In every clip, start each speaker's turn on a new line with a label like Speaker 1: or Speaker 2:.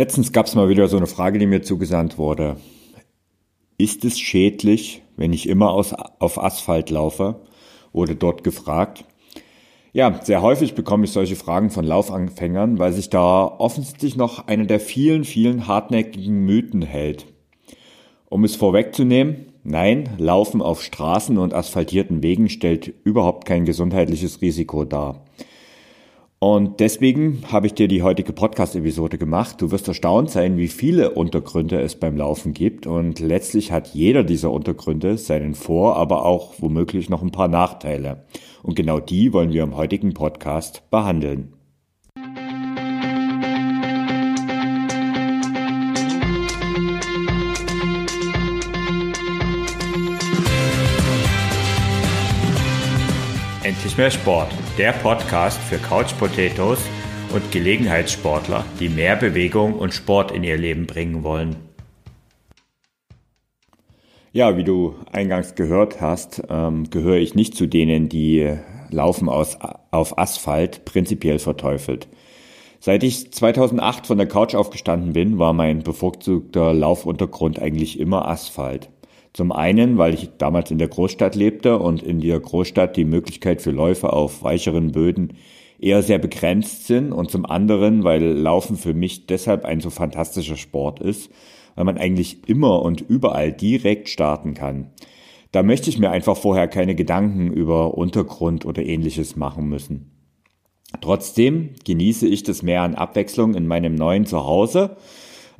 Speaker 1: Letztens gab es mal wieder so eine Frage, die mir zugesandt wurde. Ist es schädlich, wenn ich immer aus, auf Asphalt laufe? Wurde dort gefragt. Ja, sehr häufig bekomme ich solche Fragen von Laufanfängern, weil sich da offensichtlich noch einer der vielen, vielen hartnäckigen Mythen hält. Um es vorwegzunehmen, nein, Laufen auf Straßen und asphaltierten Wegen stellt überhaupt kein gesundheitliches Risiko dar. Und deswegen habe ich dir die heutige Podcast-Episode gemacht. Du wirst erstaunt sein, wie viele Untergründe es beim Laufen gibt. Und letztlich hat jeder dieser Untergründe seinen Vor-, aber auch womöglich noch ein paar Nachteile. Und genau die wollen wir im heutigen Podcast behandeln. Endlich mehr Sport, der Podcast für Couch Potatoes und Gelegenheitssportler, die mehr Bewegung und Sport in ihr Leben bringen wollen. Ja, wie du eingangs gehört hast, ähm, gehöre ich nicht zu denen, die Laufen aus, auf Asphalt prinzipiell verteufelt. Seit ich 2008 von der Couch aufgestanden bin, war mein bevorzugter Laufuntergrund eigentlich immer Asphalt. Zum einen, weil ich damals in der Großstadt lebte und in der Großstadt die Möglichkeit für Läufe auf weicheren Böden eher sehr begrenzt sind und zum anderen, weil Laufen für mich deshalb ein so fantastischer Sport ist, weil man eigentlich immer und überall direkt starten kann. Da möchte ich mir einfach vorher keine Gedanken über Untergrund oder ähnliches machen müssen. Trotzdem genieße ich das Mehr an Abwechslung in meinem neuen Zuhause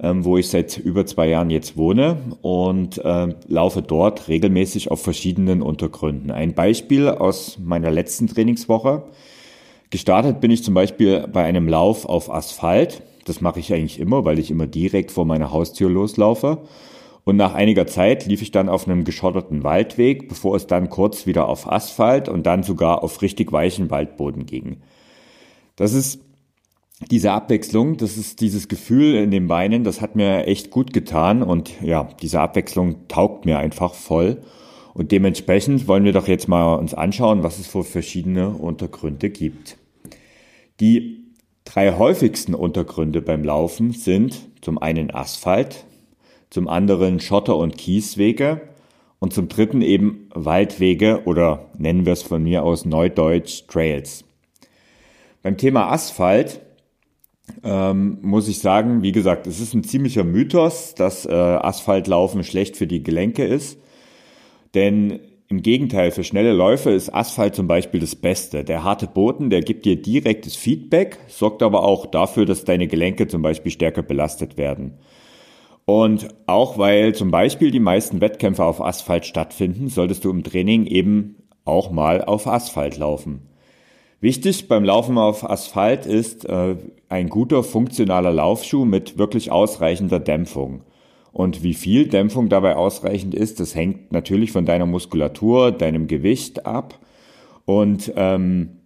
Speaker 1: wo ich seit über zwei Jahren jetzt wohne und äh, laufe dort regelmäßig auf verschiedenen Untergründen. Ein Beispiel aus meiner letzten Trainingswoche. Gestartet bin ich zum Beispiel bei einem Lauf auf Asphalt. Das mache ich eigentlich immer, weil ich immer direkt vor meiner Haustür loslaufe. Und nach einiger Zeit lief ich dann auf einem geschotterten Waldweg, bevor es dann kurz wieder auf Asphalt und dann sogar auf richtig weichen Waldboden ging. Das ist diese Abwechslung, das ist dieses Gefühl in den Beinen, das hat mir echt gut getan und ja, diese Abwechslung taugt mir einfach voll. Und dementsprechend wollen wir doch jetzt mal uns anschauen, was es für verschiedene Untergründe gibt. Die drei häufigsten Untergründe beim Laufen sind zum einen Asphalt, zum anderen Schotter- und Kieswege und zum dritten eben Waldwege oder nennen wir es von mir aus Neudeutsch Trails. Beim Thema Asphalt ähm, muss ich sagen, wie gesagt, es ist ein ziemlicher Mythos, dass äh, Asphaltlaufen schlecht für die Gelenke ist. Denn im Gegenteil, für schnelle Läufe ist Asphalt zum Beispiel das Beste. Der harte Boden, der gibt dir direktes Feedback, sorgt aber auch dafür, dass deine Gelenke zum Beispiel stärker belastet werden. Und auch weil zum Beispiel die meisten Wettkämpfe auf Asphalt stattfinden, solltest du im Training eben auch mal auf Asphalt laufen. Wichtig beim Laufen auf Asphalt ist äh, ein guter funktionaler Laufschuh mit wirklich ausreichender Dämpfung. Und wie viel Dämpfung dabei ausreichend ist, das hängt natürlich von deiner Muskulatur, deinem Gewicht ab. Und ähm,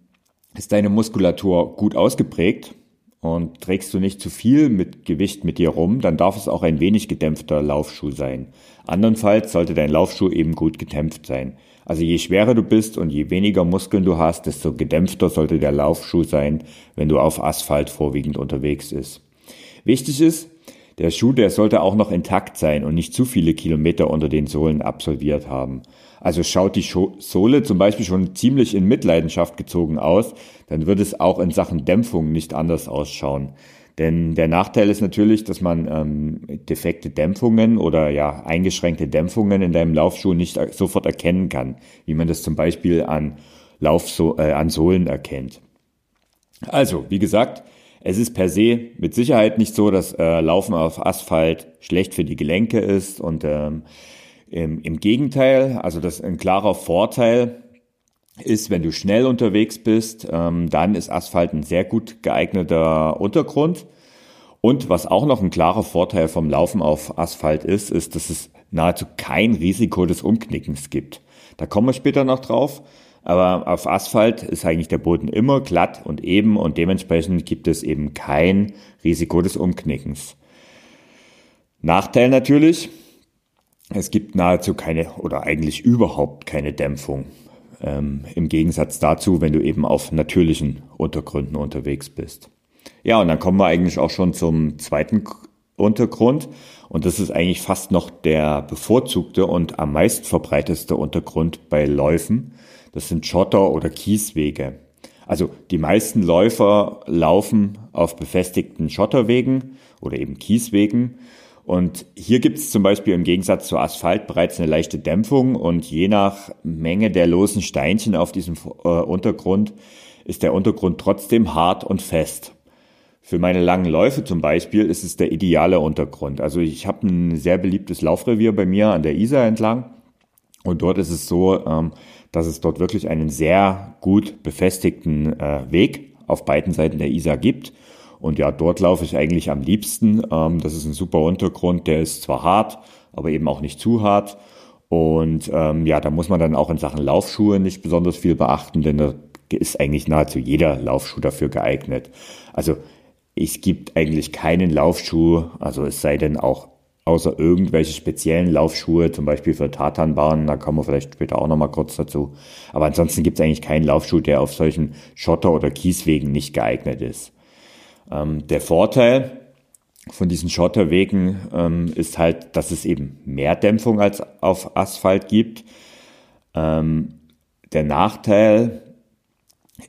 Speaker 1: ist deine Muskulatur gut ausgeprägt und trägst du nicht zu viel mit Gewicht mit dir rum, dann darf es auch ein wenig gedämpfter Laufschuh sein. Andernfalls sollte dein Laufschuh eben gut gedämpft sein. Also je schwerer du bist und je weniger Muskeln du hast, desto gedämpfter sollte der Laufschuh sein, wenn du auf Asphalt vorwiegend unterwegs ist. Wichtig ist, der Schuh, der sollte auch noch intakt sein und nicht zu viele Kilometer unter den Sohlen absolviert haben. Also schaut die Sohle zum Beispiel schon ziemlich in Mitleidenschaft gezogen aus, dann wird es auch in Sachen Dämpfung nicht anders ausschauen. Denn der Nachteil ist natürlich, dass man ähm, defekte Dämpfungen oder ja eingeschränkte Dämpfungen in deinem Laufschuh nicht sofort erkennen kann, wie man das zum Beispiel an Laufso äh, an Sohlen erkennt. Also, wie gesagt, es ist per se mit Sicherheit nicht so, dass äh, Laufen auf Asphalt schlecht für die Gelenke ist und ähm, im, im Gegenteil, also das ist ein klarer Vorteil ist, wenn du schnell unterwegs bist, ähm, dann ist Asphalt ein sehr gut geeigneter Untergrund. Und was auch noch ein klarer Vorteil vom Laufen auf Asphalt ist, ist, dass es nahezu kein Risiko des Umknickens gibt. Da kommen wir später noch drauf. Aber auf Asphalt ist eigentlich der Boden immer glatt und eben und dementsprechend gibt es eben kein Risiko des Umknickens. Nachteil natürlich, es gibt nahezu keine oder eigentlich überhaupt keine Dämpfung. Ähm, Im Gegensatz dazu, wenn du eben auf natürlichen Untergründen unterwegs bist. Ja, und dann kommen wir eigentlich auch schon zum zweiten Untergrund. Und das ist eigentlich fast noch der bevorzugte und am meist verbreiteste Untergrund bei Läufen. Das sind Schotter- oder Kieswege. Also die meisten Läufer laufen auf befestigten Schotterwegen oder eben Kieswegen. Und hier gibt es zum Beispiel im Gegensatz zu Asphalt bereits eine leichte Dämpfung und je nach Menge der losen Steinchen auf diesem äh, Untergrund ist der Untergrund trotzdem hart und fest. Für meine langen Läufe zum Beispiel ist es der ideale Untergrund. Also ich habe ein sehr beliebtes Laufrevier bei mir an der Isar entlang und dort ist es so, ähm, dass es dort wirklich einen sehr gut befestigten äh, Weg auf beiden Seiten der Isar gibt. Und ja, dort laufe ich eigentlich am liebsten. Ähm, das ist ein super Untergrund, der ist zwar hart, aber eben auch nicht zu hart. Und ähm, ja, da muss man dann auch in Sachen Laufschuhe nicht besonders viel beachten, denn da ist eigentlich nahezu jeder Laufschuh dafür geeignet. Also es gibt eigentlich keinen Laufschuh, also es sei denn auch außer irgendwelche speziellen Laufschuhe, zum Beispiel für Tatanbahnen, da kommen wir vielleicht später auch nochmal kurz dazu. Aber ansonsten gibt es eigentlich keinen Laufschuh, der auf solchen Schotter- oder Kieswegen nicht geeignet ist. Ähm, der Vorteil von diesen Schotterwegen ähm, ist halt, dass es eben mehr Dämpfung als auf Asphalt gibt. Ähm, der Nachteil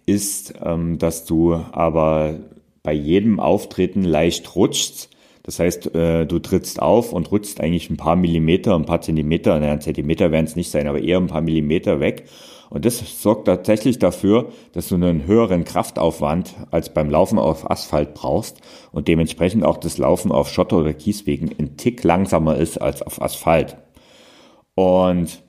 Speaker 1: ist, ähm, dass du aber bei jedem Auftreten leicht rutschst das heißt, äh, du trittst auf und rutschst eigentlich ein paar Millimeter, ein paar Zentimeter, naja, Zentimeter werden es nicht sein, aber eher ein paar Millimeter weg. Und das sorgt tatsächlich dafür, dass du einen höheren Kraftaufwand als beim Laufen auf Asphalt brauchst und dementsprechend auch das Laufen auf Schotter- oder Kieswegen ein Tick langsamer ist als auf Asphalt. Und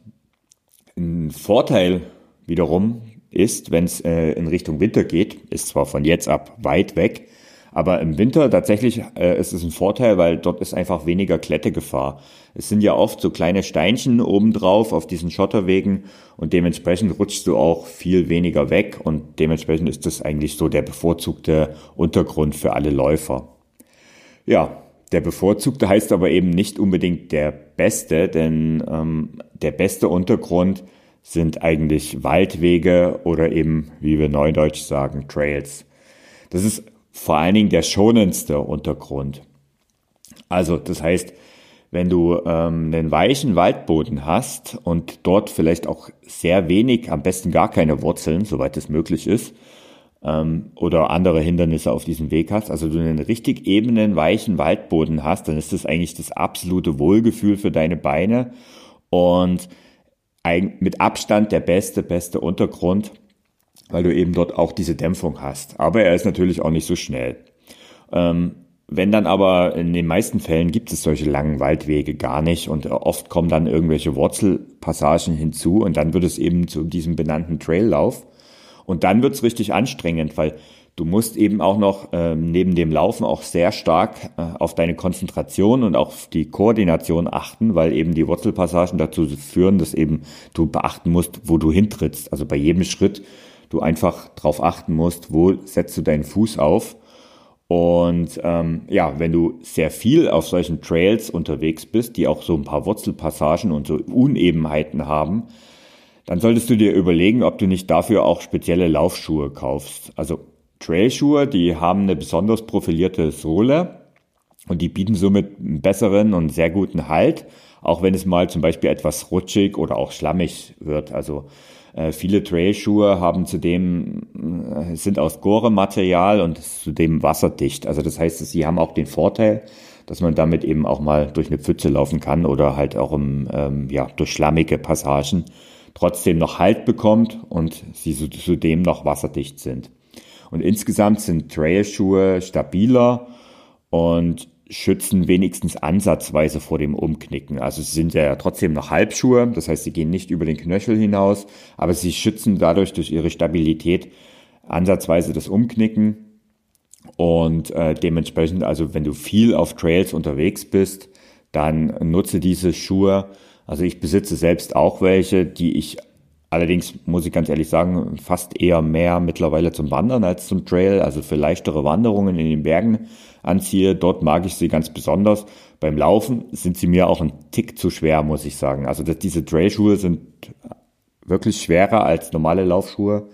Speaker 1: ein Vorteil wiederum ist, wenn es äh, in Richtung Winter geht, ist zwar von jetzt ab weit weg, aber im Winter tatsächlich äh, ist es ein Vorteil, weil dort ist einfach weniger Klettegefahr. Es sind ja oft so kleine Steinchen obendrauf auf diesen Schotterwegen und dementsprechend rutschst du auch viel weniger weg und dementsprechend ist das eigentlich so der bevorzugte Untergrund für alle Läufer. Ja, der bevorzugte heißt aber eben nicht unbedingt der beste, denn ähm, der beste Untergrund sind eigentlich Waldwege oder eben, wie wir neudeutsch sagen, Trails. Das ist vor allen Dingen der schonendste Untergrund. Also das heißt, wenn du ähm, einen weichen Waldboden hast und dort vielleicht auch sehr wenig, am besten gar keine Wurzeln, soweit es möglich ist, ähm, oder andere Hindernisse auf diesem Weg hast, also du einen richtig ebenen, weichen Waldboden hast, dann ist das eigentlich das absolute Wohlgefühl für deine Beine und mit Abstand der beste, beste Untergrund weil du eben dort auch diese Dämpfung hast. Aber er ist natürlich auch nicht so schnell. Ähm, wenn dann aber in den meisten Fällen gibt es solche langen Waldwege gar nicht und oft kommen dann irgendwelche Wurzelpassagen hinzu und dann wird es eben zu diesem benannten Traillauf. Und dann wird es richtig anstrengend, weil du musst eben auch noch ähm, neben dem Laufen auch sehr stark äh, auf deine Konzentration und auf die Koordination achten, weil eben die Wurzelpassagen dazu führen, dass eben du beachten musst, wo du hintrittst. Also bei jedem Schritt du einfach darauf achten musst, wo setzt du deinen Fuß auf. Und ähm, ja, wenn du sehr viel auf solchen Trails unterwegs bist, die auch so ein paar Wurzelpassagen und so Unebenheiten haben, dann solltest du dir überlegen, ob du nicht dafür auch spezielle Laufschuhe kaufst. Also Trailschuhe, die haben eine besonders profilierte Sohle und die bieten somit einen besseren und sehr guten Halt, auch wenn es mal zum Beispiel etwas rutschig oder auch schlammig wird. Also äh, viele Trailschuhe haben zudem, äh, sind aus Gore-Material und zudem wasserdicht. Also das heißt, sie haben auch den Vorteil, dass man damit eben auch mal durch eine Pfütze laufen kann oder halt auch im, ähm, ja, durch schlammige Passagen trotzdem noch Halt bekommt und sie zudem noch wasserdicht sind. Und insgesamt sind Trailschuhe stabiler und schützen wenigstens ansatzweise vor dem Umknicken. Also sie sind ja trotzdem noch Halbschuhe, das heißt, sie gehen nicht über den Knöchel hinaus, aber sie schützen dadurch durch ihre Stabilität ansatzweise das Umknicken. Und äh, dementsprechend, also wenn du viel auf Trails unterwegs bist, dann nutze diese Schuhe. Also ich besitze selbst auch welche, die ich allerdings, muss ich ganz ehrlich sagen, fast eher mehr mittlerweile zum Wandern als zum Trail, also für leichtere Wanderungen in den Bergen anziehe. Dort mag ich sie ganz besonders. Beim Laufen sind sie mir auch ein Tick zu schwer, muss ich sagen. Also dass diese Trailschuhe sind wirklich schwerer als normale Laufschuhe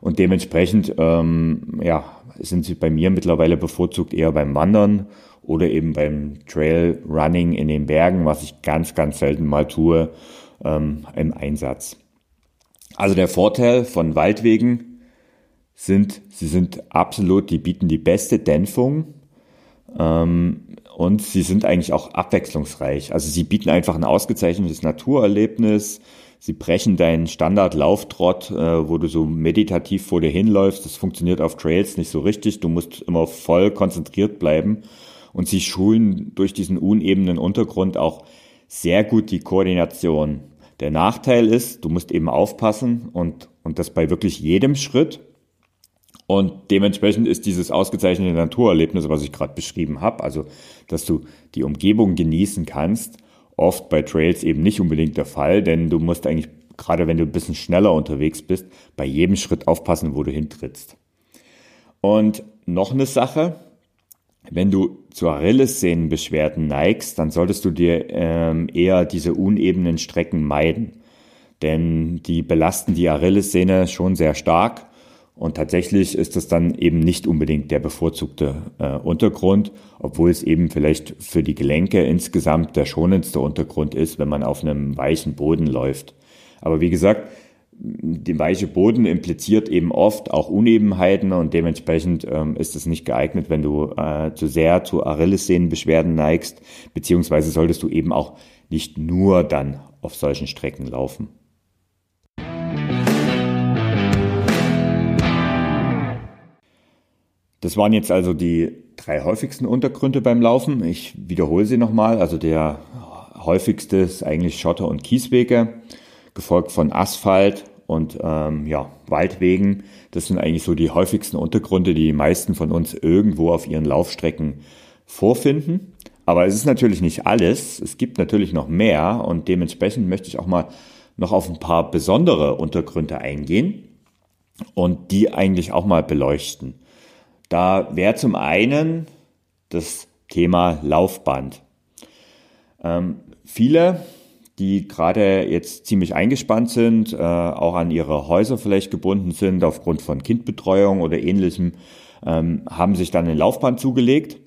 Speaker 1: und dementsprechend ähm, ja, sind sie bei mir mittlerweile bevorzugt eher beim Wandern oder eben beim Trail Running in den Bergen, was ich ganz, ganz selten mal tue ähm, im Einsatz. Also der Vorteil von Waldwegen sind, sie sind absolut, die bieten die beste Dämpfung ähm, und sie sind eigentlich auch abwechslungsreich. Also sie bieten einfach ein ausgezeichnetes Naturerlebnis. Sie brechen deinen Standard-Lauftrott, äh, wo du so meditativ vor dir hinläufst. Das funktioniert auf Trails nicht so richtig. Du musst immer voll konzentriert bleiben. Und sie schulen durch diesen unebenen Untergrund auch sehr gut die Koordination. Der Nachteil ist, du musst eben aufpassen und, und das bei wirklich jedem Schritt. Und dementsprechend ist dieses ausgezeichnete Naturerlebnis, was ich gerade beschrieben habe, also dass du die Umgebung genießen kannst, oft bei Trails eben nicht unbedingt der Fall, denn du musst eigentlich, gerade wenn du ein bisschen schneller unterwegs bist, bei jedem Schritt aufpassen, wo du hintrittst. Und noch eine Sache, wenn du zu Achillessehnenbeschwerden neigst, dann solltest du dir ähm, eher diese unebenen Strecken meiden. Denn die belasten die Achillessehne schon sehr stark und tatsächlich ist das dann eben nicht unbedingt der bevorzugte äh, Untergrund, obwohl es eben vielleicht für die Gelenke insgesamt der schonendste Untergrund ist, wenn man auf einem weichen Boden läuft. Aber wie gesagt, der weiche Boden impliziert eben oft auch Unebenheiten und dementsprechend ähm, ist es nicht geeignet, wenn du äh, zu sehr zu Achillessehnenbeschwerden neigst, beziehungsweise solltest du eben auch nicht nur dann auf solchen Strecken laufen. Das waren jetzt also die drei häufigsten Untergründe beim Laufen. Ich wiederhole sie nochmal. Also der häufigste ist eigentlich Schotter und Kieswege gefolgt von Asphalt und ähm, ja, Waldwegen. Das sind eigentlich so die häufigsten Untergründe, die die meisten von uns irgendwo auf ihren Laufstrecken vorfinden. Aber es ist natürlich nicht alles. Es gibt natürlich noch mehr und dementsprechend möchte ich auch mal noch auf ein paar besondere Untergründe eingehen und die eigentlich auch mal beleuchten. Da wäre zum einen das Thema Laufband. Ähm, viele die gerade jetzt ziemlich eingespannt sind, äh, auch an ihre Häuser vielleicht gebunden sind aufgrund von Kindbetreuung oder ähnlichem, ähm, haben sich dann ein Laufband zugelegt.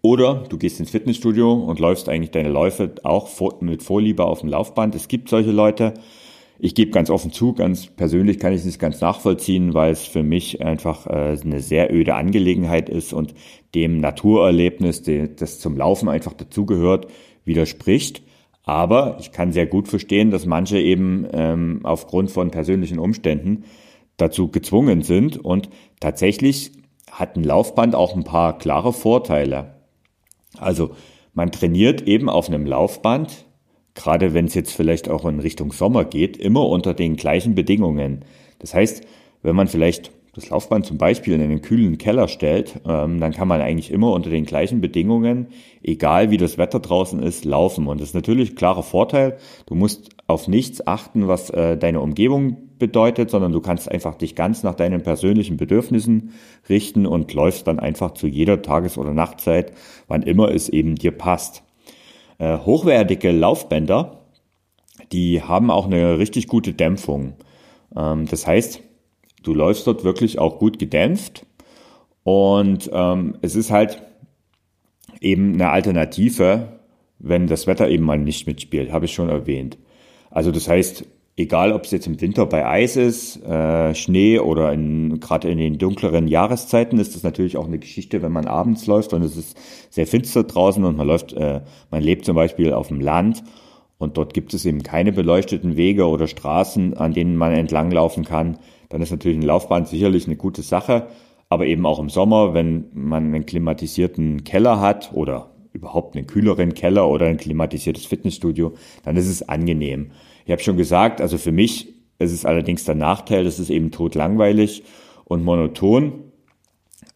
Speaker 1: Oder du gehst ins Fitnessstudio und läufst eigentlich deine Läufe auch vor, mit Vorliebe auf dem Laufband. Es gibt solche Leute. Ich gebe ganz offen zu, ganz persönlich kann ich es nicht ganz nachvollziehen, weil es für mich einfach äh, eine sehr öde Angelegenheit ist und dem Naturerlebnis, das zum Laufen einfach dazugehört, widerspricht. Aber ich kann sehr gut verstehen, dass manche eben ähm, aufgrund von persönlichen Umständen dazu gezwungen sind. Und tatsächlich hat ein Laufband auch ein paar klare Vorteile. Also man trainiert eben auf einem Laufband, gerade wenn es jetzt vielleicht auch in Richtung Sommer geht, immer unter den gleichen Bedingungen. Das heißt, wenn man vielleicht das Laufband zum Beispiel in einen kühlen Keller stellt, ähm, dann kann man eigentlich immer unter den gleichen Bedingungen, egal wie das Wetter draußen ist, laufen. Und das ist natürlich ein klarer Vorteil. Du musst auf nichts achten, was äh, deine Umgebung bedeutet, sondern du kannst einfach dich ganz nach deinen persönlichen Bedürfnissen richten und läufst dann einfach zu jeder Tages- oder Nachtzeit, wann immer es eben dir passt. Äh, hochwertige Laufbänder, die haben auch eine richtig gute Dämpfung. Ähm, das heißt, Du läufst dort wirklich auch gut gedämpft und ähm, es ist halt eben eine Alternative, wenn das Wetter eben mal nicht mitspielt, habe ich schon erwähnt. Also das heißt, egal ob es jetzt im Winter bei Eis ist, äh, Schnee oder in, gerade in den dunkleren Jahreszeiten ist das natürlich auch eine Geschichte, wenn man abends läuft. Und es ist sehr finster draußen und man läuft, äh, man lebt zum Beispiel auf dem Land und dort gibt es eben keine beleuchteten Wege oder Straßen, an denen man entlanglaufen kann dann ist natürlich ein Laufband sicherlich eine gute Sache. Aber eben auch im Sommer, wenn man einen klimatisierten Keller hat oder überhaupt einen kühleren Keller oder ein klimatisiertes Fitnessstudio, dann ist es angenehm. Ich habe schon gesagt, also für mich ist es allerdings der Nachteil, das ist eben totlangweilig und monoton.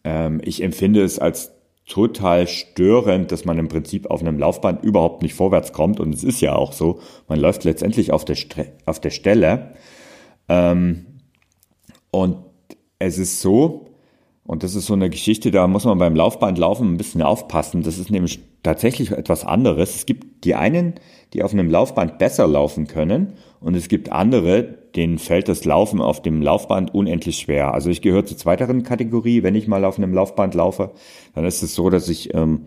Speaker 1: Ähm, ich empfinde es als total störend, dass man im Prinzip auf einem Laufband überhaupt nicht vorwärts kommt. Und es ist ja auch so, man läuft letztendlich auf der, Stre auf der Stelle. Ähm, und es ist so, und das ist so eine Geschichte, da muss man beim Laufbandlaufen ein bisschen aufpassen. Das ist nämlich tatsächlich etwas anderes. Es gibt die einen, die auf einem Laufband besser laufen können und es gibt andere, denen fällt das Laufen auf dem Laufband unendlich schwer. Also ich gehöre zur zweiteren Kategorie. Wenn ich mal auf einem Laufband laufe, dann ist es so, dass ich ähm,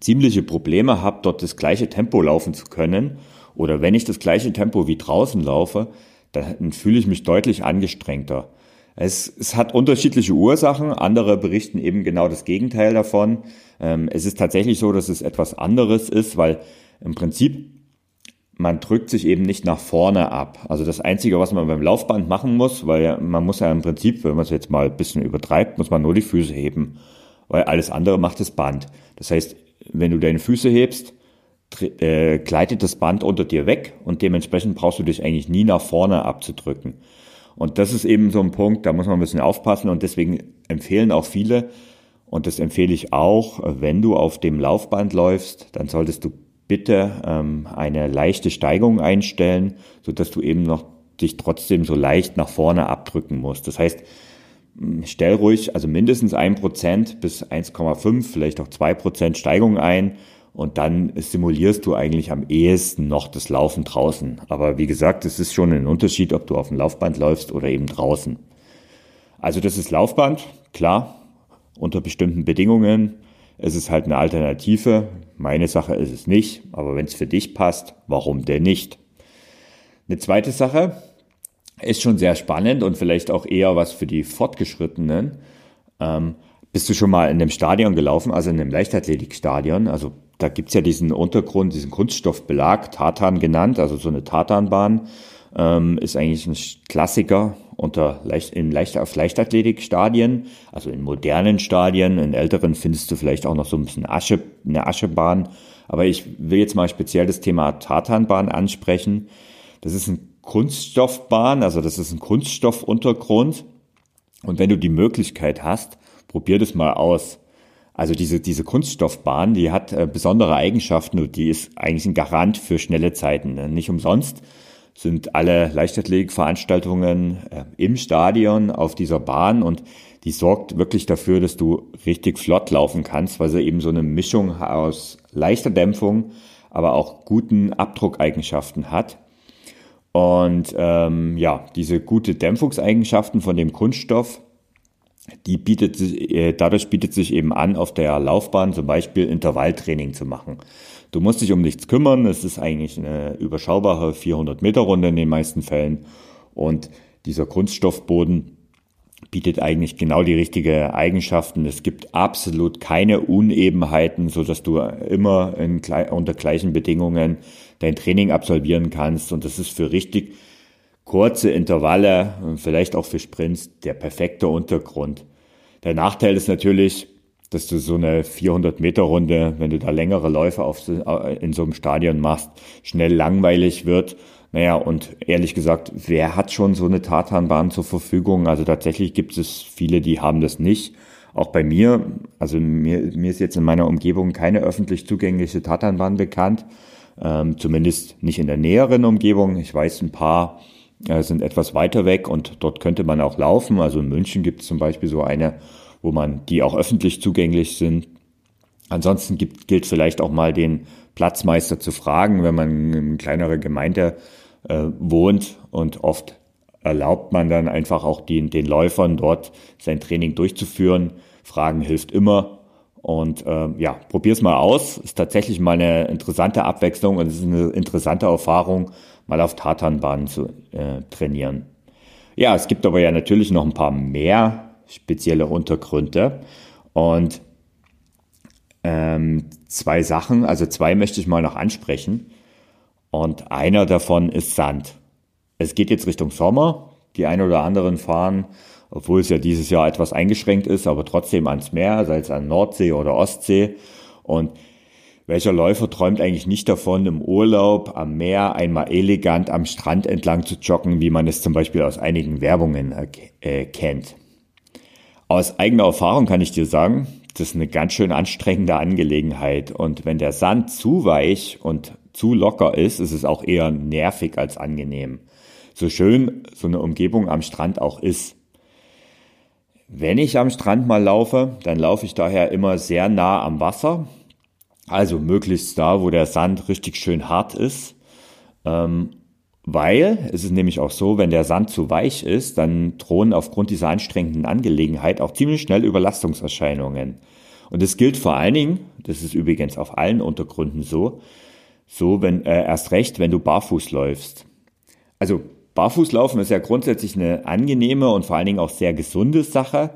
Speaker 1: ziemliche Probleme habe, dort das gleiche Tempo laufen zu können. Oder wenn ich das gleiche Tempo wie draußen laufe, dann fühle ich mich deutlich angestrengter. Es, es hat unterschiedliche Ursachen. Andere berichten eben genau das Gegenteil davon. Ähm, es ist tatsächlich so, dass es etwas anderes ist, weil im Prinzip man drückt sich eben nicht nach vorne ab. Also das Einzige, was man beim Laufband machen muss, weil man muss ja im Prinzip, wenn man es jetzt mal ein bisschen übertreibt, muss man nur die Füße heben, weil alles andere macht das Band. Das heißt, wenn du deine Füße hebst, äh, gleitet das Band unter dir weg und dementsprechend brauchst du dich eigentlich nie nach vorne abzudrücken. Und das ist eben so ein Punkt, da muss man ein bisschen aufpassen und deswegen empfehlen auch viele, und das empfehle ich auch, wenn du auf dem Laufband läufst, dann solltest du bitte ähm, eine leichte Steigung einstellen, so dass du eben noch dich trotzdem so leicht nach vorne abdrücken musst. Das heißt, stell ruhig also mindestens ein Prozent bis 1,5, vielleicht auch zwei Prozent Steigung ein und dann simulierst du eigentlich am ehesten noch das Laufen draußen. Aber wie gesagt, es ist schon ein Unterschied, ob du auf dem Laufband läufst oder eben draußen. Also das ist Laufband, klar, unter bestimmten Bedingungen. Es ist halt eine Alternative. Meine Sache ist es nicht, aber wenn es für dich passt, warum denn nicht? Eine zweite Sache ist schon sehr spannend und vielleicht auch eher was für die Fortgeschrittenen. Ähm, bist du schon mal in einem Stadion gelaufen, also in einem Leichtathletikstadion? Also da gibt's ja diesen Untergrund, diesen Kunststoffbelag, Tartan genannt, also so eine Tartanbahn, ähm, ist eigentlich ein Klassiker unter leicht, in leicht, auf Leichtathletikstadien, also in modernen Stadien, in älteren findest du vielleicht auch noch so ein bisschen Asche, eine Aschebahn. Aber ich will jetzt mal speziell das Thema Tartanbahn ansprechen. Das ist ein Kunststoffbahn, also das ist ein Kunststoffuntergrund. Und wenn du die Möglichkeit hast, probier das mal aus. Also diese, diese Kunststoffbahn, die hat äh, besondere Eigenschaften und die ist eigentlich ein Garant für schnelle Zeiten. Nicht umsonst sind alle Leichtathletikveranstaltungen äh, im Stadion auf dieser Bahn und die sorgt wirklich dafür, dass du richtig flott laufen kannst, weil sie eben so eine Mischung aus leichter Dämpfung, aber auch guten Abdruckeigenschaften hat. Und ähm, ja, diese gute Dämpfungseigenschaften von dem Kunststoff, die bietet äh, dadurch bietet sich eben an, auf der Laufbahn zum Beispiel Intervalltraining zu machen. Du musst dich um nichts kümmern. Es ist eigentlich eine überschaubare 400 Meter Runde in den meisten Fällen. Und dieser Kunststoffboden bietet eigentlich genau die richtige Eigenschaften. Es gibt absolut keine Unebenheiten, so dass du immer in, unter gleichen Bedingungen dein Training absolvieren kannst. Und das ist für richtig kurze Intervalle und vielleicht auch für Sprints der perfekte Untergrund. Der Nachteil ist natürlich, dass du so eine 400 Meter Runde, wenn du da längere Läufe auf, äh, in so einem Stadion machst, schnell langweilig wird. Naja, und ehrlich gesagt, wer hat schon so eine Tatanbahn zur Verfügung? Also tatsächlich gibt es viele, die haben das nicht. Auch bei mir, also mir, mir ist jetzt in meiner Umgebung keine öffentlich zugängliche Tatanbahn bekannt. Ähm, zumindest nicht in der näheren Umgebung. Ich weiß, ein paar äh, sind etwas weiter weg und dort könnte man auch laufen. Also in München gibt es zum Beispiel so eine wo man die auch öffentlich zugänglich sind. Ansonsten gibt, gilt vielleicht auch mal den Platzmeister zu fragen, wenn man in kleinerer Gemeinde äh, wohnt und oft erlaubt man dann einfach auch den, den Läufern dort sein Training durchzuführen. Fragen hilft immer. Und äh, ja, probier's mal aus. Ist tatsächlich mal eine interessante Abwechslung und es ist eine interessante Erfahrung, mal auf Tatanbahnen zu äh, trainieren. Ja, es gibt aber ja natürlich noch ein paar mehr spezielle Untergründe. Und ähm, zwei Sachen, also zwei möchte ich mal noch ansprechen. Und einer davon ist Sand. Es geht jetzt Richtung Sommer. Die einen oder anderen fahren, obwohl es ja dieses Jahr etwas eingeschränkt ist, aber trotzdem ans Meer, sei es an Nordsee oder Ostsee. Und welcher Läufer träumt eigentlich nicht davon, im Urlaub am Meer einmal elegant am Strand entlang zu joggen, wie man es zum Beispiel aus einigen Werbungen äh, kennt? Aus eigener Erfahrung kann ich dir sagen, das ist eine ganz schön anstrengende Angelegenheit. Und wenn der Sand zu weich und zu locker ist, ist es auch eher nervig als angenehm. So schön so eine Umgebung am Strand auch ist. Wenn ich am Strand mal laufe, dann laufe ich daher immer sehr nah am Wasser. Also möglichst da, wo der Sand richtig schön hart ist. Ähm, Weil es ist nämlich auch so, wenn der Sand zu weich ist, dann drohen aufgrund dieser anstrengenden Angelegenheit auch ziemlich schnell Überlastungserscheinungen. Und das gilt vor allen Dingen, das ist übrigens auf allen Untergründen so, so wenn äh, erst recht, wenn du barfuß läufst. Also Barfußlaufen ist ja grundsätzlich eine angenehme und vor allen Dingen auch sehr gesunde Sache,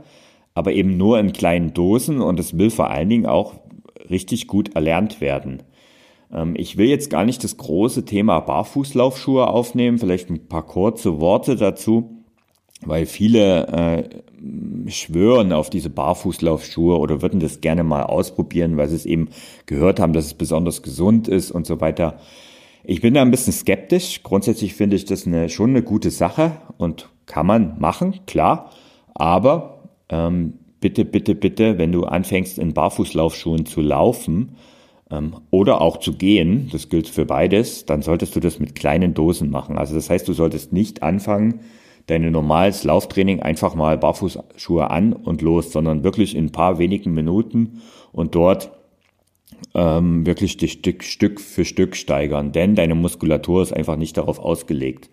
Speaker 1: aber eben nur in kleinen Dosen und es will vor allen Dingen auch richtig gut erlernt werden. Ähm, ich will jetzt gar nicht das große Thema Barfußlaufschuhe aufnehmen, vielleicht ein paar kurze Worte dazu, weil viele äh, schwören auf diese Barfußlaufschuhe oder würden das gerne mal ausprobieren, weil sie es eben gehört haben, dass es besonders gesund ist und so weiter. Ich bin da ein bisschen skeptisch. Grundsätzlich finde ich das eine, schon eine gute Sache und kann man machen, klar. Aber ähm, bitte, bitte, bitte, wenn du anfängst in Barfußlaufschuhen zu laufen oder auch zu gehen, das gilt für beides, dann solltest du das mit kleinen Dosen machen. Also das heißt, du solltest nicht anfangen, deine normales Lauftraining einfach mal Barfußschuhe an und los, sondern wirklich in ein paar wenigen Minuten und dort ähm, wirklich dich Stück, Stück für Stück steigern, denn deine Muskulatur ist einfach nicht darauf ausgelegt.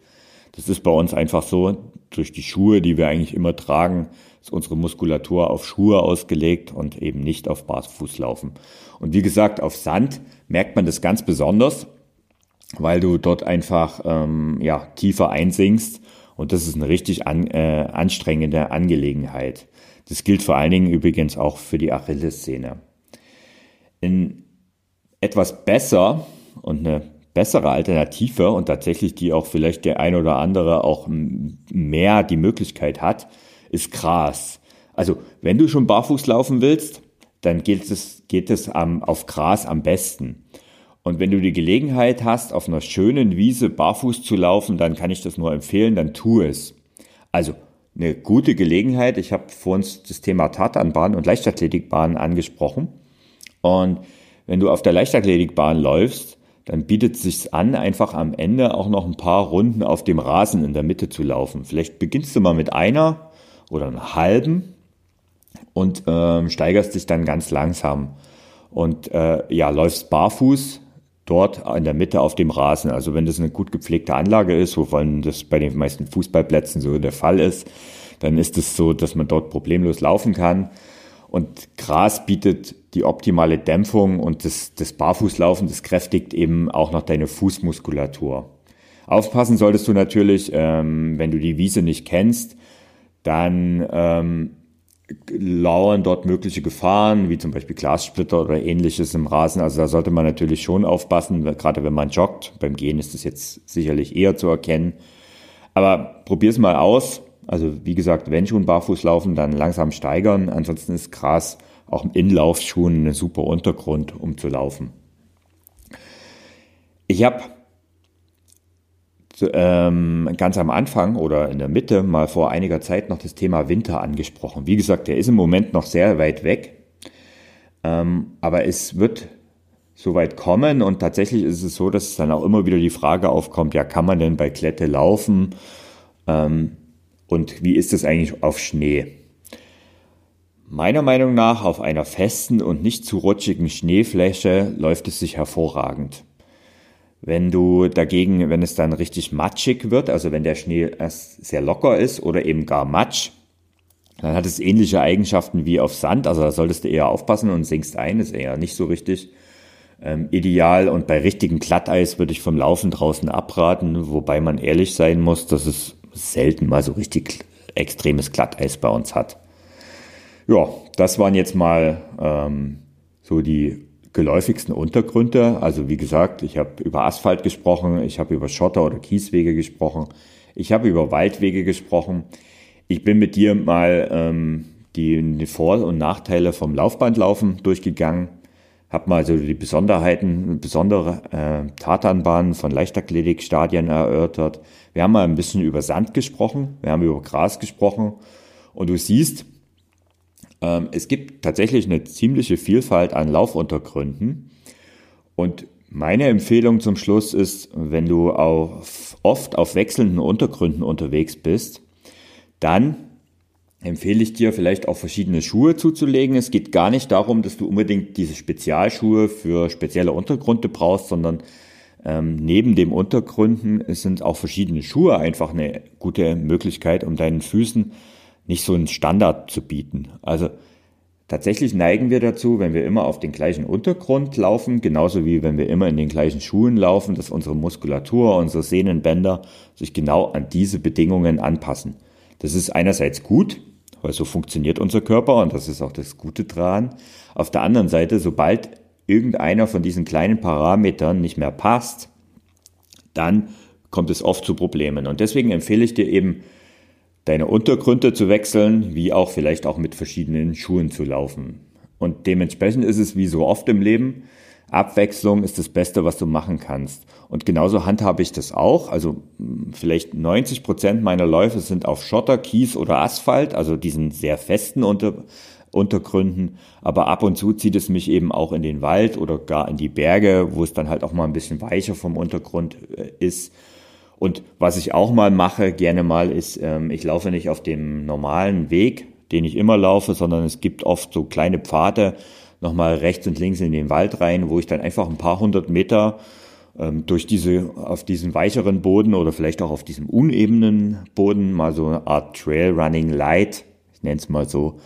Speaker 1: Das ist bei uns einfach so, durch die Schuhe, die wir eigentlich immer tragen, ist unsere Muskulatur auf Schuhe ausgelegt und eben nicht auf Barfußlaufen. Und wie gesagt, auf Sand merkt man das ganz besonders, weil du dort einfach ähm, ja, tiefer einsinkst und das ist eine richtig an, äh, anstrengende Angelegenheit. Das gilt vor allen Dingen übrigens auch für die Achillessehne in etwas besser und eine bessere Alternative und tatsächlich die auch vielleicht der ein oder andere auch mehr die Möglichkeit hat, ist Gras. Also wenn du schon barfuß laufen willst, dann geht es, geht es am, auf Gras am besten. Und wenn du die Gelegenheit hast, auf einer schönen Wiese barfuß zu laufen, dann kann ich das nur empfehlen, dann tu es. Also eine gute Gelegenheit. Ich habe vor uns das Thema Tatanbahn und Leichtathletikbahn angesprochen. Und wenn du auf der Leichtathletikbahn läufst, dann bietet es sich an, einfach am Ende auch noch ein paar Runden auf dem Rasen in der Mitte zu laufen. Vielleicht beginnst du mal mit einer oder einer halben und ähm, steigerst dich dann ganz langsam und äh, ja läufst barfuß dort in der Mitte auf dem Rasen. Also wenn das eine gut gepflegte Anlage ist, wovon das bei den meisten Fußballplätzen so der Fall ist, dann ist es so, dass man dort problemlos laufen kann. Und Gras bietet die optimale Dämpfung und das, das Barfußlaufen, das kräftigt eben auch noch deine Fußmuskulatur. Aufpassen solltest du natürlich, ähm, wenn du die Wiese nicht kennst, dann ähm, lauern dort mögliche Gefahren, wie zum Beispiel Glassplitter oder ähnliches im Rasen. Also da sollte man natürlich schon aufpassen, gerade wenn man joggt. Beim Gehen ist das jetzt sicherlich eher zu erkennen. Aber probier's mal aus. Also wie gesagt, wenn schon barfuß laufen, dann langsam steigern. Ansonsten ist Gras auch im Inlaufschuhen ein super Untergrund, um zu laufen. Ich habe ähm, ganz am Anfang oder in der Mitte mal vor einiger Zeit noch das Thema Winter angesprochen. Wie gesagt, der ist im Moment noch sehr weit weg, ähm, aber es wird soweit kommen und tatsächlich ist es so, dass dann auch immer wieder die Frage aufkommt, ja, kann man denn bei Klette laufen? Ähm, und wie ist es eigentlich auf Schnee? Meiner Meinung nach auf einer festen und nicht zu rutschigen Schneefläche läuft es sich hervorragend. Wenn du dagegen, wenn es dann richtig matschig wird, also wenn der Schnee erst sehr locker ist oder eben gar matsch, dann hat es ähnliche Eigenschaften wie auf Sand. Also da solltest du eher aufpassen und sinkst ein, ist eher nicht so richtig ähm, ideal. Und bei richtigem Glatteis würde ich vom Laufen draußen abraten, wobei man ehrlich sein muss, dass es selten mal so richtig extremes Glatteis bei uns hat. Ja, das waren jetzt mal ähm, so die geläufigsten Untergründe. Also wie gesagt, ich habe über Asphalt gesprochen, ich habe über Schotter- oder Kieswege gesprochen, ich habe über Waldwege gesprochen. Ich bin mit dir mal ähm, die, Vor- und Nachteile vom Laufbandlaufen durchgegangen habe mal so die Besonderheiten, besondere äh, Tatanbahnen von Leichtathletikstadien erörtert. Wir haben mal ein bisschen über Sand gesprochen, wir haben über Gras gesprochen und du siehst, es gibt tatsächlich eine ziemliche Vielfalt an Laufuntergründen und meine Empfehlung zum Schluss ist, wenn du auf, oft auf wechselnden Untergründen unterwegs bist, dann empfehle ich dir vielleicht auch verschiedene Schuhe zuzulegen. Es geht gar nicht darum, dass du unbedingt diese Spezialschuhe für spezielle Untergründe brauchst, sondern ähm, neben dem Untergründen sind auch verschiedene Schuhe einfach eine gute Möglichkeit, um deinen Füßen nicht so einen Standard zu bieten. Also tatsächlich neigen wir dazu, wenn wir immer auf den gleichen Untergrund laufen, genauso wie wenn wir immer in den gleichen Schuhen laufen, dass unsere Muskulatur, unsere Sehnenbänder sich genau an diese Bedingungen anpassen. Das ist einerseits gut, weil so funktioniert unser Körper und das ist auch das Gute dran. Auf der anderen Seite, sobald irgendeiner von diesen kleinen Parametern nicht mehr passt, dann kommt es oft zu Problemen. Und deswegen empfehle ich dir eben, deine Untergründe zu wechseln, wie auch vielleicht auch mit verschiedenen Schuhen zu laufen. Und dementsprechend ist es wie so oft im Leben, Abwechslung ist das Beste, was du machen kannst. Und genauso handhabe ich das auch. Also hm, vielleicht 90 Prozent meiner Läufe sind auf Schotter, Kies oder Asphalt, also diesen sehr festen Unter Untergründen. Aber ab und zu zieht es mich eben auch in den Wald oder gar in die Berge, wo es dann halt auch mal ein bisschen weicher vom Untergrund äh, ist. Und was ich auch mal mache, gerne mal, ist, ähm, ich laufe nicht auf dem normalen Weg, den ich immer laufe, sondern es gibt oft so kleine Pfade, nochmal rechts und links in den Wald rein, wo ich dann einfach ein paar hundert Meter ähm, durch diese, auf diesen weicheren Boden oder vielleicht auch auf diesem unebenen Boden mal so eine Art Trail Running Light, ich nenne es mal so,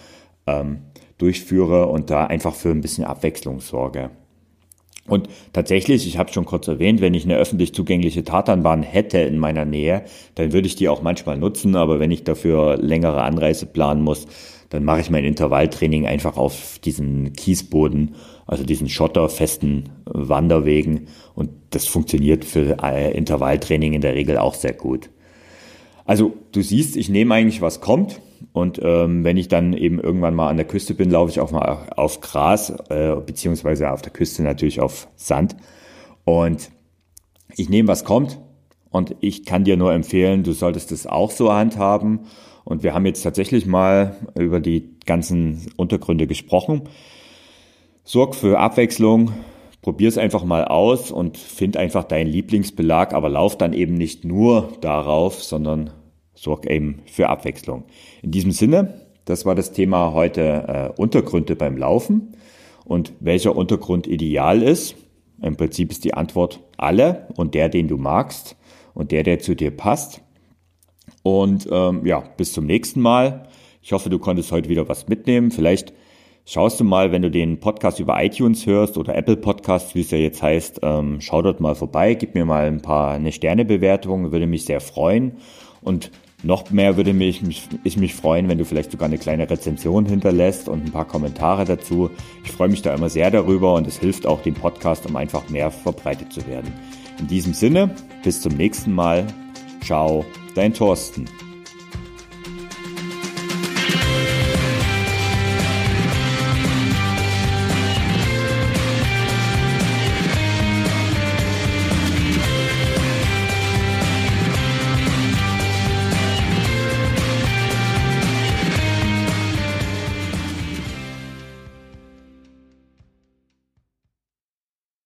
Speaker 1: ähm, durchführe und da einfach für ein bisschen Abwechslung sorge. Und tatsächlich, ich habe schon kurz erwähnt, wenn ich eine öffentlich zugängliche Tatanbahn hätte in meiner Nähe, dann würde ich die auch manchmal nutzen, aber wenn ich dafür längere Anreise planen muss, dann mache ich mein Intervalltraining einfach auf diesen Kiesboden, also diesen schotterfesten Wanderwegen und das funktioniert für äh, Intervalltraining in der Regel auch sehr gut. Also du siehst, ich nehme eigentlich, was kommt. Und ähm, wenn ich dann eben irgendwann mal an der Küste bin, laufe ich auch mal auf Gras, äh, beziehungsweise auf der Küste natürlich auf Sand. Und ich nehme, was kommt. Und ich kann dir nur empfehlen, du solltest es auch so handhaben. Und wir haben jetzt tatsächlich mal über die ganzen Untergründe gesprochen. Sorg für Abwechslung, probier es einfach mal aus und find einfach deinen Lieblingsbelag, aber lauf dann eben nicht nur darauf, sondern sorg eben für Abwechslung. In diesem Sinne, das war das Thema heute äh, Untergründe beim Laufen und welcher Untergrund ideal ist. Im Prinzip ist die Antwort alle und der, den du magst und der, der zu dir passt. Und ähm, ja, bis zum nächsten Mal. Ich hoffe, du konntest heute wieder was mitnehmen. Vielleicht schaust du mal, wenn du den Podcast über iTunes hörst oder Apple Podcasts, wie es ja jetzt heißt, ähm, schau dort mal vorbei, gib mir mal ein paar eine Sternebewertung, würde mich sehr freuen. Und noch mehr würde mich, mich, ich mich freuen, wenn du vielleicht sogar eine kleine Rezension hinterlässt und ein paar Kommentare dazu. Ich freue mich da immer sehr darüber und es hilft auch dem Podcast, um einfach mehr verbreitet zu werden. In diesem Sinne, bis zum nächsten Mal. Ciao, dein Thorsten.